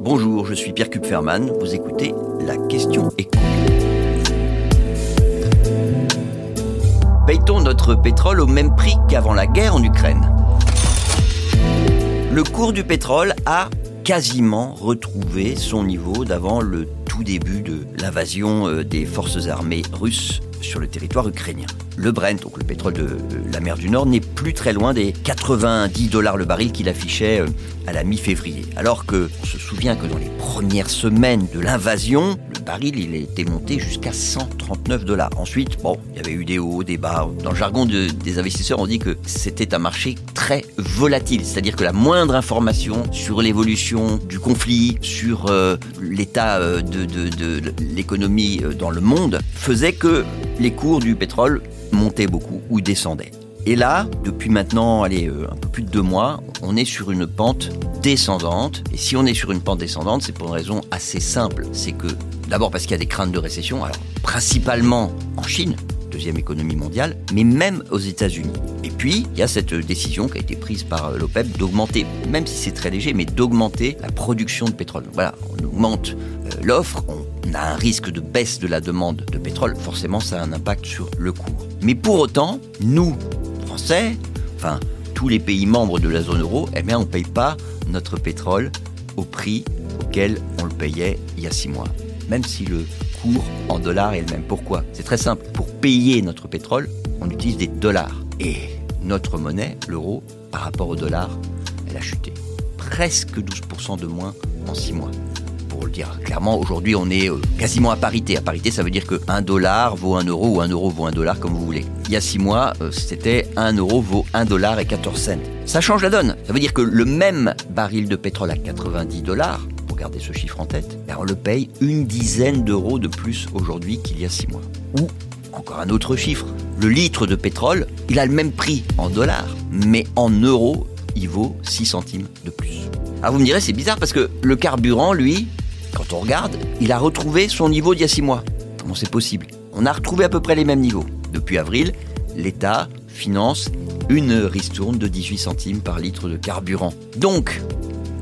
Bonjour, je suis Pierre Kupferman. Vous écoutez La question éco. Paye-t-on notre pétrole au même prix qu'avant la guerre en Ukraine? Le cours du pétrole a quasiment retrouvé son niveau d'avant le tout début de l'invasion euh, des forces armées russes sur le territoire ukrainien. Le Brent, donc le pétrole de la mer du Nord, n'est plus très loin des 90 dollars le baril qu'il affichait euh, à la mi-février. Alors que on se souvient que dans les premières semaines de l'invasion, baril il était monté jusqu'à 139 dollars. Ensuite, bon, il y avait eu des hauts, des bas. Dans le jargon des investisseurs, on dit que c'était un marché très volatile, c'est-à-dire que la moindre information sur l'évolution du conflit, sur euh, l'état euh, de, de l'économie dans le monde, faisait que les cours du pétrole montaient beaucoup ou descendaient. Et là, depuis maintenant, allez, euh, un peu plus de deux mois, on est sur une pente descendante. Et si on est sur une pente descendante, c'est pour une raison assez simple. C'est que, d'abord parce qu'il y a des craintes de récession, alors principalement en Chine, deuxième économie mondiale, mais même aux États-Unis. Et puis, il y a cette décision qui a été prise par euh, l'OPEP d'augmenter, même si c'est très léger, mais d'augmenter la production de pétrole. voilà, on augmente euh, l'offre, on a un risque de baisse de la demande de pétrole, forcément ça a un impact sur le cours. Mais pour autant, nous, Français, enfin tous les pays membres de la zone euro, eh bien on ne paye pas notre pétrole au prix auquel on le payait il y a six mois. Même si le cours en dollars est le même. Pourquoi? C'est très simple. Pour payer notre pétrole, on utilise des dollars. Et notre monnaie, l'euro, par rapport au dollar, elle a chuté. Presque 12% de moins en six mois pour le dire clairement, aujourd'hui on est euh, quasiment à parité. À parité, ça veut dire que 1 dollar vaut 1 euro ou 1 euro vaut 1 dollar comme vous voulez. Il y a 6 mois, euh, c'était 1 euro vaut 1 dollar et 14 cents. Ça change la donne. Ça veut dire que le même baril de pétrole à 90 dollars, garder ce chiffre en tête, on le paye une dizaine d'euros de plus aujourd'hui qu'il y a 6 mois. Ou encore un autre chiffre, le litre de pétrole, il a le même prix en dollars, mais en euros, il vaut 6 centimes de plus. Alors vous me direz, c'est bizarre parce que le carburant, lui, quand on regarde, il a retrouvé son niveau d'il y a six mois. Comment c'est possible? On a retrouvé à peu près les mêmes niveaux. Depuis avril, l'État finance une ristourne de 18 centimes par litre de carburant. Donc,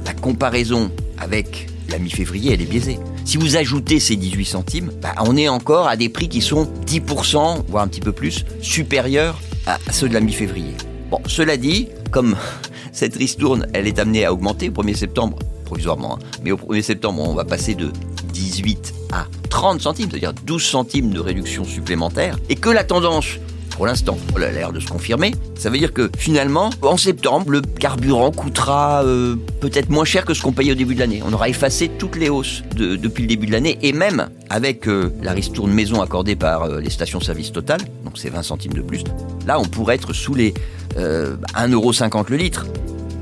la comparaison avec la mi-février, elle est biaisée. Si vous ajoutez ces 18 centimes, bah, on est encore à des prix qui sont 10%, voire un petit peu plus, supérieurs à ceux de la mi-février. Bon, cela dit, comme cette ristourne, elle est amenée à augmenter au 1er septembre, provisoirement. Hein. Mais au 1er septembre, on va passer de 18 à 30 centimes, c'est-à-dire 12 centimes de réduction supplémentaire, et que la tendance pour l'instant, elle a l'air de se confirmer. Ça veut dire que finalement, en septembre, le carburant coûtera euh, peut-être moins cher que ce qu'on payait au début de l'année. On aura effacé toutes les hausses depuis le début de l'année et même avec euh, la ristourne maison accordée par euh, les stations-service Total, donc c'est 20 centimes de plus. Là, on pourrait être sous les 1,50€ le litre.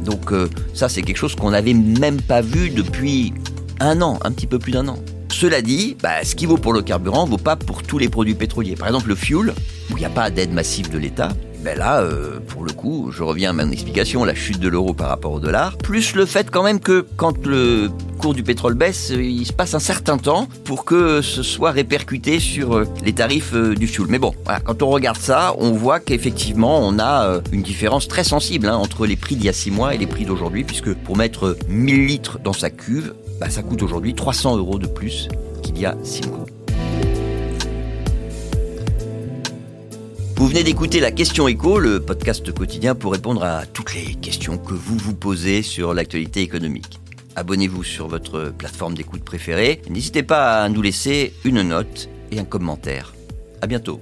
Donc ça, c'est quelque chose qu'on n'avait même pas vu depuis un an, un petit peu plus d'un an. Cela dit, bah, ce qui vaut pour le carburant ne vaut pas pour tous les produits pétroliers. Par exemple, le fuel, où il n'y a pas d'aide massive de l'État, ben là, euh, pour le coup, je reviens à mon explication, la chute de l'euro par rapport au dollar, plus le fait quand même que quand le cours du pétrole baisse, euh, il se passe un certain temps pour que ce soit répercuté sur euh, les tarifs du fuel. Mais bon, quand on regarde ça, on voit qu'effectivement, on a une différence très sensible hein, entre les prix d'il y a 6 mois et les prix d'aujourd'hui, puisque pour mettre 1000 litres dans sa cuve, bah, ça coûte aujourd'hui 300 euros de plus qu'il y a 6 mois. Vous venez d'écouter la question écho, le podcast quotidien pour répondre à toutes les questions que vous vous posez sur l'actualité économique. Abonnez-vous sur votre plateforme d'écoute préférée. N'hésitez pas à nous laisser une note et un commentaire. À bientôt.